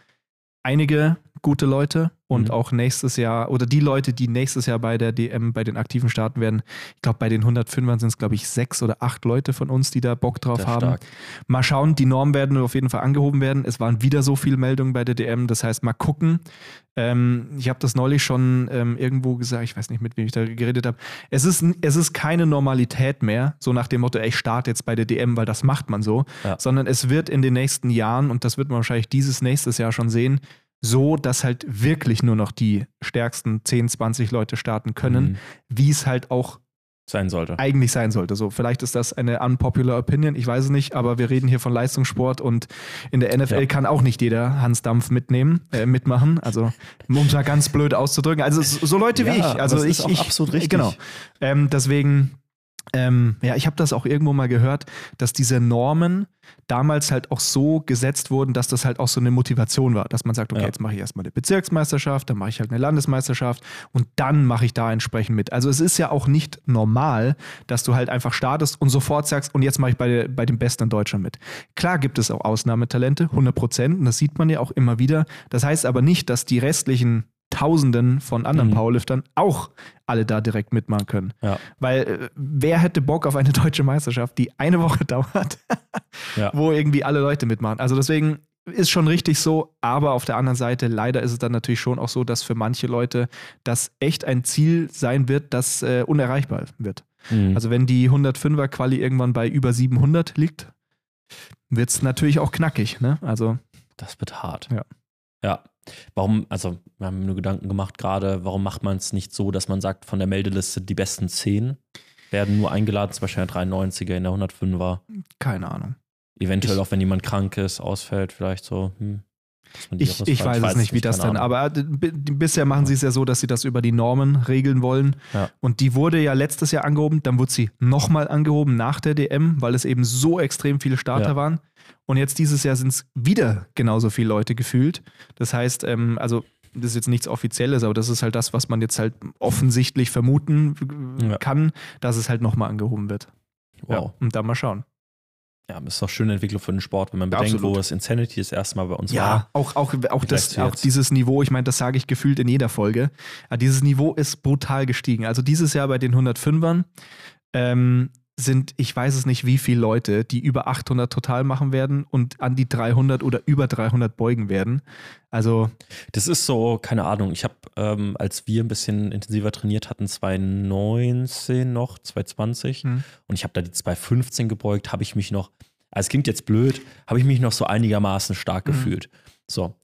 einige gute Leute und Mhm. auch nächstes Jahr oder die Leute, die nächstes Jahr bei der DM, bei den Aktiven starten werden. Ich glaube, bei den 105ern sind es, glaube ich, sechs oder acht Leute von uns, die da Bock drauf Sehr haben. stark. Mal schauen, die Normen werden auf jeden Fall angehoben werden. Es waren wieder so viele Meldungen bei der DM, das heißt, mal gucken. Ähm, ich habe das neulich schon ähm, irgendwo gesagt, ich weiß nicht, mit wem ich da geredet habe. Es ist, es ist keine Normalität mehr, so nach dem Motto, ey, ich starte jetzt bei der DM, weil das macht man so, Ja. sondern es wird in den nächsten Jahren, und das wird man wahrscheinlich dieses nächstes Jahr schon sehen, so, dass halt wirklich nur noch die stärksten 10, 20 Leute starten können, Mhm. wie es halt auch Sein sollte. eigentlich sein sollte. So, vielleicht ist das eine unpopular Opinion, ich weiß es nicht, aber wir reden hier von Leistungssport und in der NFL Ja. kann auch nicht jeder Hans Dampf mitnehmen, äh, mitmachen. Also, um es mal ganz blöd auszudrücken. Also, so Leute wie Ja, ich. aber Also, ich, ist auch ich, absolut richtig. Genau. Ähm, deswegen, ähm, ja, ich habe das auch irgendwo mal gehört, dass diese Normen damals halt auch so gesetzt wurden, dass das halt auch so eine Motivation war, dass man sagt, okay, Ja. jetzt mache ich erstmal eine Bezirksmeisterschaft, dann mache ich halt eine Landesmeisterschaft und dann mache ich da entsprechend mit. Also es ist ja auch nicht normal, dass du halt einfach startest und sofort sagst, und jetzt mache ich bei, bei dem Besten in Deutschland mit. Klar gibt es auch Ausnahmetalente, 100 Prozent, und das sieht man ja auch immer wieder. Das heißt aber nicht, dass die restlichen Tausenden von anderen Mhm. Powerliftern auch alle da direkt mitmachen können. Ja. Weil äh, wer hätte Bock auf eine deutsche Meisterschaft, die eine Woche dauert, Ja. wo irgendwie alle Leute mitmachen? Also deswegen ist schon richtig so, aber auf der anderen Seite leider ist es dann natürlich schon auch so, dass für manche Leute das echt ein Ziel sein wird, das äh, unerreichbar wird. Mhm. Also wenn die 105er Quali irgendwann bei über 700 liegt, wird es natürlich auch knackig. Ne? Also Das wird hart. Ja. Ja. Warum, also, wir haben nur Gedanken gemacht gerade, warum macht man es nicht so, dass man sagt, von der Meldeliste die besten 10 werden nur eingeladen, zum Beispiel in der 93er, in der 105er. keine Ahnung. Eventuell Ich- auch, wenn jemand krank ist, ausfällt, vielleicht so. Hm, Ich, ich fragt. weiß es nicht, wie das Ahnung. aber äh, bisher machen sie es ja so, dass sie das über die Normen regeln wollen. Ja. Und die wurde ja letztes Jahr angehoben, dann wurde sie nochmal angehoben nach der DM, weil es eben so extrem viele Starter Ja. waren. Und jetzt dieses Jahr sind es wieder genauso viele Leute gefühlt. Das heißt, ähm, also das ist jetzt nichts Offizielles, aber das ist halt das, was man jetzt halt offensichtlich vermuten äh, Ja. kann, dass es halt nochmal angehoben wird. Ja, Wow. und dann mal schauen. Ja, das ist doch schöne Entwicklung für den Sport, wenn man bedenkt, Absolut. wo das Insanity das erste Mal bei uns Ja, war. auch, auch, auch, Vielleicht das, auch dieses Niveau, ich meine, das sage ich gefühlt in jeder Folge. Aber dieses Niveau ist brutal gestiegen. Also dieses Jahr bei den 105ern ähm, sind, ich weiß es nicht, wie viele Leute, die über 800 total machen werden und an die 300 oder über 300 beugen werden. Also, Das ist so, keine Ahnung, ich habe, ähm, als wir ein bisschen intensiver trainiert hatten, 2019 noch, 2020, Hm. und ich habe da die 215 gebeugt, habe ich mich noch, also es klingt jetzt blöd, habe ich mich noch so einigermaßen stark Mhm. gefühlt. So.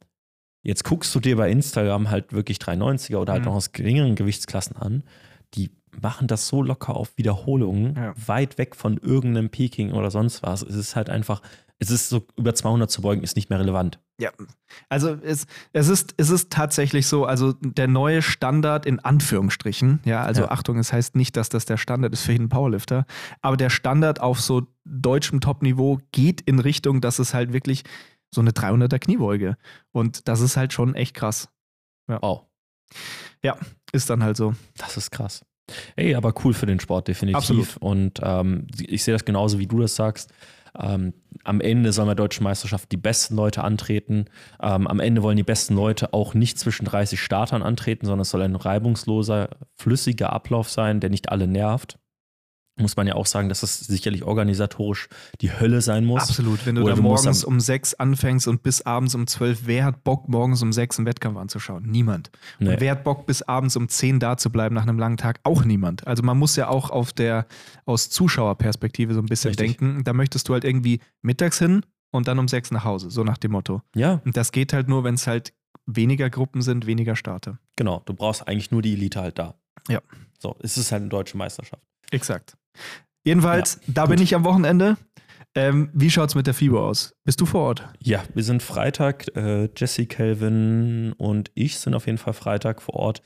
Jetzt guckst du dir bei Instagram halt wirklich 390er oder halt Mhm. noch aus geringeren Gewichtsklassen an, die machen das so locker auf Wiederholungen, Ja. weit weg von irgendeinem Peking oder sonst was. Es ist halt einfach, es ist so, über 200 zu beugen, ist nicht mehr relevant. ja. Also, es, es, ist, es ist tatsächlich so, also der neue Standard in Anführungsstrichen, ja, also Ja. Achtung, es heißt nicht, dass das der Standard ist für jeden Powerlifter, aber der Standard auf so deutschem Top-Niveau geht in Richtung, dass es halt wirklich so eine 300er Kniebeuge. Und das ist halt schon echt krass. Wow. Ist dann halt so. Das ist krass. Ey, aber cool für den Sport, definitiv. Absolut. Und ähm, ich sehe das genauso, wie du das sagst. Ähm, am Ende sollen bei der deutschen Meisterschaft die besten Leute antreten. Ähm, am Ende wollen die besten Leute auch nicht zwischen 30 Startern antreten, sondern es soll ein reibungsloser, flüssiger Ablauf sein, der nicht alle nervt. Muss man ja auch sagen, dass das sicherlich organisatorisch die Hölle sein muss. Absolut. Wenn du Oder da morgens um sechs anfängst und bis abends um zwölf, wer hat Bock, morgens um sechs einen Wettkampf anzuschauen? Niemand. Nee. Und wer hat Bock, bis abends um zehn da zu bleiben nach einem langen Tag? Auch niemand. Also man muss ja auch auf der, aus Zuschauerperspektive so ein bisschen Richtig. denken. Da möchtest du halt irgendwie mittags hin und dann um sechs nach Hause, so nach dem Motto. Ja, Und das geht halt nur, wenn es halt weniger Gruppen sind, weniger Starter. genau. Du brauchst eigentlich nur die Elite halt da. Ja. So, es ist halt eine deutsche Meisterschaft. Exakt. Jedenfalls, da gut. bin ich am Wochenende. Ähm, wie schaut's mit der FIBO aus? Bist du vor Ort? Ja, wir sind Freitag. Äh, Jesse, Calvin und ich sind auf jeden Fall Freitag vor Ort.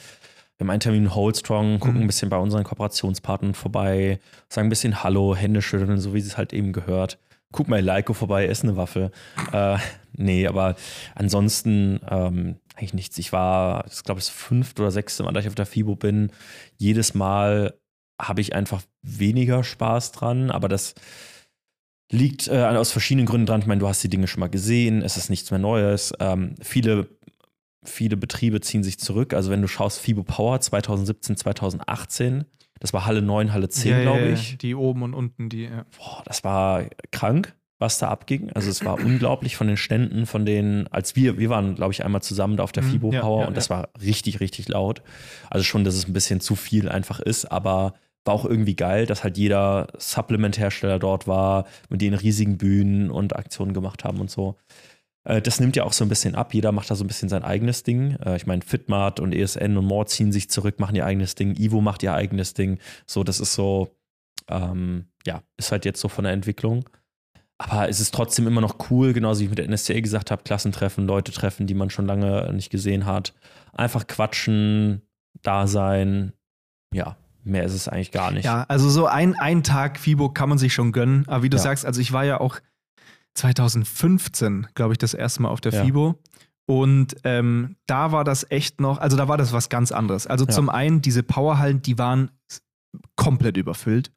Wir haben einen Termin in Holdstrong, gucken Mhm. ein bisschen bei unseren Kooperationspartnern vorbei, sagen ein bisschen Hallo, Hände schütteln, so wie es halt eben gehört. Guck mal Leiko vorbei, ess eine Waffe. Äh, nee, aber ansonsten ähm, eigentlich nichts. Ich war, ich glaube, das fünfte oder sechste Mal, dass ich auf der FIBO bin. Jedes Mal habe ich einfach weniger Spaß dran, aber das liegt äh, aus verschiedenen Gründen dran. Ich meine, du hast die Dinge schon mal gesehen, es ist nichts mehr Neues. Ähm, viele, viele Betriebe ziehen sich zurück. Also wenn du schaust, FIBO Power 2017, 2018, das war Halle 9, Halle 10, glaube ich. Die oben und unten, die. Ja. Boah, das war krank, was da abging. Also es war unglaublich von den Ständen, von den, als wir, wir waren, glaube ich, einmal zusammen da auf der Mhm, FIBO ja, Power ja, und das ja. war richtig, richtig laut. Also schon, dass es ein bisschen zu viel einfach ist, aber war auch irgendwie geil, dass halt jeder Supplement-Hersteller dort war, mit denen riesigen Bühnen und Aktionen gemacht haben und so. Äh, Das nimmt ja auch so ein bisschen ab. Jeder macht da so ein bisschen sein eigenes Ding. Äh, Ich meine, Fitmart und ESN und More ziehen sich zurück, machen ihr eigenes Ding. Ivo macht ihr eigenes Ding. So, das ist so, ähm, ja, ist halt jetzt so von der Entwicklung. Aber es ist trotzdem immer noch cool, genauso wie ich mit der NSCA gesagt habe, Klassentreffen, Leute treffen, die man schon lange nicht gesehen hat. Einfach quatschen, da sein. Ja, mehr ist es eigentlich gar nicht. ja, also so ein, ein Tag FIBO kann man sich schon gönnen. Aber wie du Ja. sagst, also ich war ja auch 2015, glaube ich, das erste Mal auf der Ja. FIBO. Und ähm, da war das echt noch, also da war das was ganz anderes. Also Ja. zum einen, diese Powerhallen, die waren komplett überfüllt.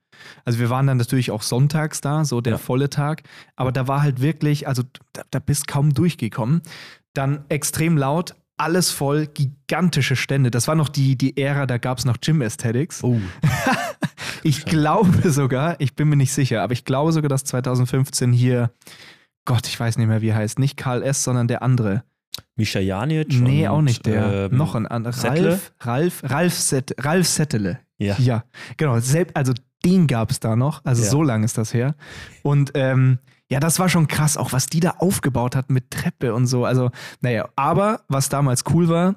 Also wir waren dann natürlich auch sonntags da, so der volle Tag. Aber da war halt wirklich, also da, da bist kaum durchgekommen. Dann extrem laut, alles voll, gigantische Stände. Das war noch die, die Ära, da gab es noch Gym Aesthetics. Oh, Ich glaube sogar, ich bin mir nicht sicher, aber ich glaube sogar, dass 2015 hier, Gott, ich weiß nicht mehr, wie er heißt, nicht Karl S., sondern der andere. Mischa Janic. nee, und, auch nicht der. ähm, Noch ein anderer. Ralf, Ralf, Ralf, Set, Ralf Settele. Ja. Ja, genau. Also den gab es da noch. Also Ja. so lange ist das her. Und ähm, ja, das war schon krass, auch was die da aufgebaut hat mit Treppe und so. Also, naja, aber was damals cool war,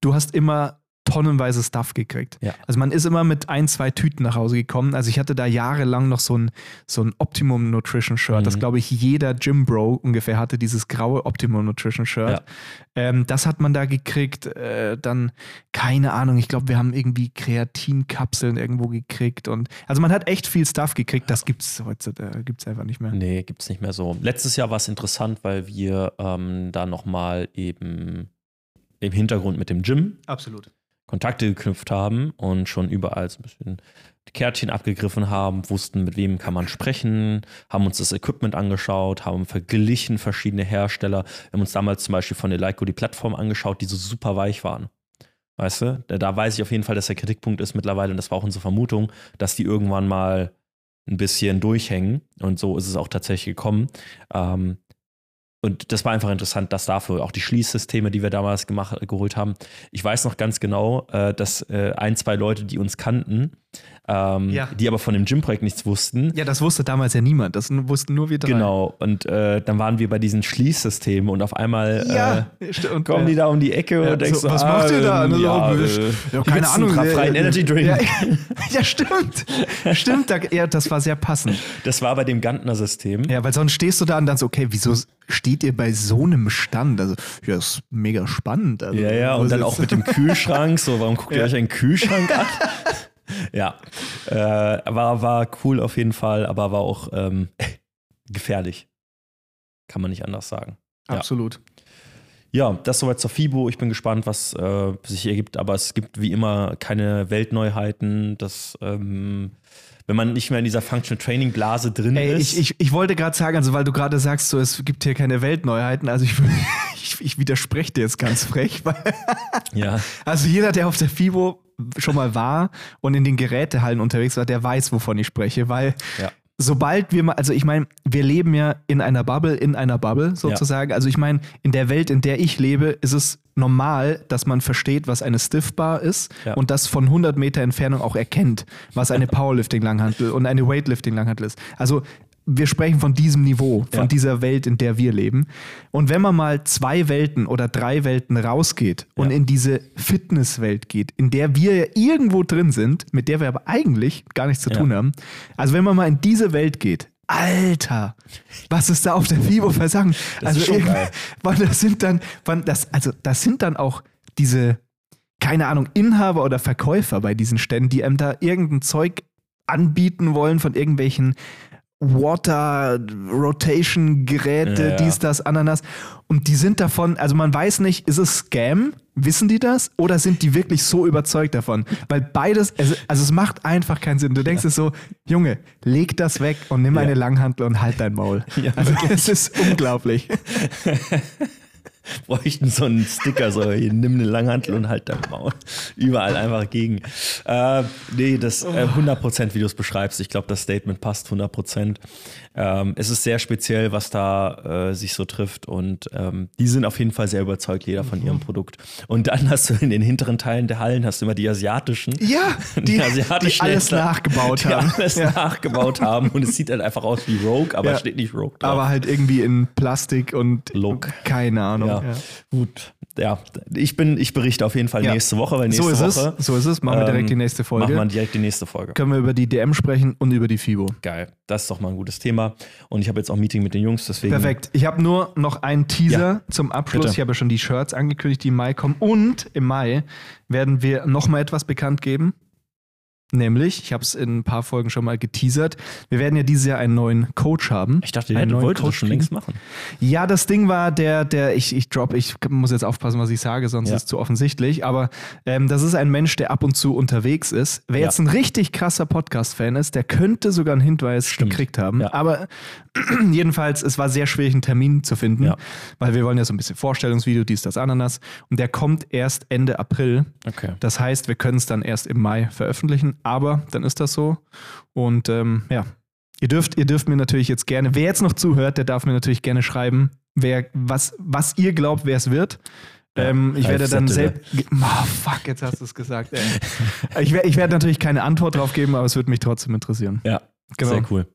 du hast immer tonnenweise Stuff gekriegt. Ja. Also man ist immer mit ein, zwei Tüten nach Hause gekommen. Also ich hatte da jahrelang noch so ein, so ein Optimum Nutrition Shirt. Das Mhm. glaube ich jeder Gym Bro ungefähr hatte, dieses graue Optimum Nutrition Shirt. Ja. Ähm, das hat man da gekriegt. Äh, dann, keine Ahnung, ich glaube, wir haben irgendwie Kreatinkapseln irgendwo gekriegt. Und also man hat echt viel Stuff gekriegt. Das gibt's heutzutage, gibt's einfach nicht mehr. Nee, gibt es nicht mehr so. Letztes Jahr war es interessant, weil wir ähm, da nochmal eben im Hintergrund mit dem Gym Absolut. Kontakte geknüpft haben und schon überall so ein bisschen die Kärtchen abgegriffen haben, wussten, mit wem kann man sprechen, haben uns das Equipment angeschaut, haben verglichen verschiedene Hersteller. Wir haben uns damals zum Beispiel von Eleiko die Plattform angeschaut, die so super weich waren. Weißt du? Da, weiß ich auf jeden Fall, dass der Kritikpunkt ist mittlerweile, und das war auch unsere Vermutung, dass die irgendwann mal ein bisschen durchhängen. Und so ist es auch tatsächlich gekommen. Ähm, und das war einfach interessant, dass dafür auch die Schließsysteme, die wir damals gemacht, geholt haben. Ich weiß noch ganz genau, äh, dass äh, ein, zwei Leute, die uns kannten, ähm, Ja. die aber von dem Gym-Projekt nichts wussten, Ja, das wusste damals ja niemand. Das wussten nur wir drei. Genau, und äh, dann waren wir bei diesen Schließsystemen und auf einmal Ja, äh, stimmt. kommen die da um die Ecke Ja, und denkst so, so, was ah, macht ihr da? ähm, Ne, so, Ja, äh, äh, ja, keine Ahnung. Äh, freien äh, Energy Drink. Ja, ja stimmt. stimmt, da, ja, das war sehr passend. Das war bei dem Gantner-System. Ja, weil sonst stehst du da und dann so, okay, wieso steht ihr bei so einem Stand? Also, ja, ist mega spannend. Also, Ja, ja, und dann auch mit dem Kühlschrank. So, warum guckt ihr Ja. euch einen Kühlschrank an? ja, äh, war, war cool auf jeden Fall, aber war auch ähm, gefährlich. Kann man nicht anders sagen. ja. Absolut. Ja, das soweit zur FIBO. Ich bin gespannt, was äh, sich ergibt, aber es gibt wie immer keine Weltneuheiten. Das, ähm, wenn man nicht mehr in dieser Functional Training Blase drin Ey, ist. ich, ich, ich wollte gerade sagen, also weil du gerade sagst, so, es gibt hier keine Weltneuheiten, also ich, ich, ich widerspreche dir jetzt ganz frech, weil ja, Also jeder, der auf der FIBO schon mal war und in den Gerätehallen unterwegs war, der weiß, wovon ich spreche, weil Ja. sobald wir mal, also ich meine, wir leben ja in einer Bubble, in einer Bubble sozusagen. Also ich meine, in der Welt, in der ich lebe, ist es normal, dass man versteht, was eine Stiffbar ist Ja. und das von 100 Meter Entfernung auch erkennt, was eine Powerlifting-Langhantel und eine Weightlifting-Langhantel ist. Also wir sprechen von diesem Niveau, von Ja. dieser Welt, in der wir leben. Und wenn man mal zwei Welten oder drei Welten rausgeht und Ja. in diese Fitnesswelt geht, in der wir ja irgendwo drin sind, mit der wir aber eigentlich gar nichts zu Ja. tun haben. Also wenn man mal in diese Welt geht, Alter, was ist da auf der FIBO versagen? Das also. Mann, das sind dann, Mann, das, also das sind dann auch diese, keine Ahnung, Inhaber oder Verkäufer bei diesen Ständen, die einem da irgendein Zeug anbieten wollen von irgendwelchen Water Rotation Geräte, Ja, ja. dies, das, Ananas. Und die sind davon, also man weiß nicht, ist es Scam? Wissen die das? Oder sind die wirklich so überzeugt davon? Weil beides, also, also es macht einfach keinen Sinn. Du denkst es so, Junge, leg das weg und nimm Ja. eine Langhantel und halt dein Maul. Ja, also es ist unglaublich. bräuchten so einen Sticker, so hier, nimm eine Langhantel und halt dein Maul. Überall einfach gegen. Äh, nee, das äh, 100% wie du es beschreibst. Ich glaube, das Statement passt 100%. Ähm, es ist sehr speziell, was da äh, sich so trifft und ähm, die sind auf jeden Fall sehr überzeugt, jeder von ihrem Produkt. Und dann hast du in den hinteren Teilen der Hallen hast du immer die asiatischen. Ja, die, die alles Händler, nachgebaut die haben. alles Ja. nachgebaut haben und es sieht halt einfach aus wie Rogue, aber Ja. steht nicht Rogue drauf. Aber halt irgendwie in Plastik und Look. keine Ahnung. Ja. Ja. Gut. Ja, ich bin, ich berichte auf jeden Fall Ja. nächste Woche, weil nächste So ist Woche. es. So ist es. Machen wir direkt ähm, die nächste Folge. Machen wir direkt die nächste Folge. Können wir über die DM sprechen und über die FIBO. Geil. Das ist doch mal ein gutes Thema. Und ich habe jetzt auch ein Meeting mit den Jungs, deswegen. Perfekt. Ich habe nur noch einen Teaser Ja. zum Abschluss. Bitte. Ich habe ja schon die Shirts angekündigt, die im Mai kommen. Und im Mai werden wir noch mal etwas bekannt geben. Nämlich, ich habe es in ein paar Folgen schon mal geteasert, wir werden ja dieses Jahr einen neuen Coach haben. Ich dachte, einen ihr neuen Coach schon längst machen. Ja, das Ding war der, der, ich, ich drop, ich muss jetzt aufpassen, was ich sage, sonst Ja. ist es zu offensichtlich. Aber ähm, das ist ein Mensch, der ab und zu unterwegs ist. Wer Ja. jetzt ein richtig krasser Podcast-Fan ist, der könnte sogar einen Hinweis Stimmt. gekriegt haben. Ja. Aber jedenfalls, es war sehr schwierig, einen Termin zu finden, Ja. weil wir wollen ja so ein bisschen Vorstellungsvideo, dies, das, Ananas. Und der kommt erst Ende April. Okay. Das heißt, wir können es dann erst im Mai veröffentlichen, aber dann ist das so. Und ähm, ja, ihr dürft, ihr dürft mir natürlich jetzt gerne, wer jetzt noch zuhört, der darf mir natürlich gerne schreiben, wer, was, was ihr glaubt, wer es wird. Ja, ähm, ich werde dann selbst. Oh, fuck, jetzt hast du es gesagt, ey. ich, ich werde natürlich keine Antwort drauf geben, aber es würde mich trotzdem interessieren. Ja, Genau. sehr cool.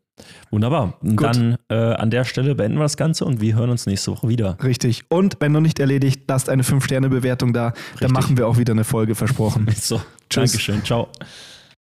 Wunderbar. Und Gut. dann äh, an der Stelle beenden wir das Ganze und wir hören uns nächste Woche wieder. Richtig. Und wenn noch nicht erledigt, lasst eine 5-Sterne-Bewertung da. Dann Richtig. machen wir auch wieder eine Folge versprochen. So, Tschüss. Dankeschön. Ciao.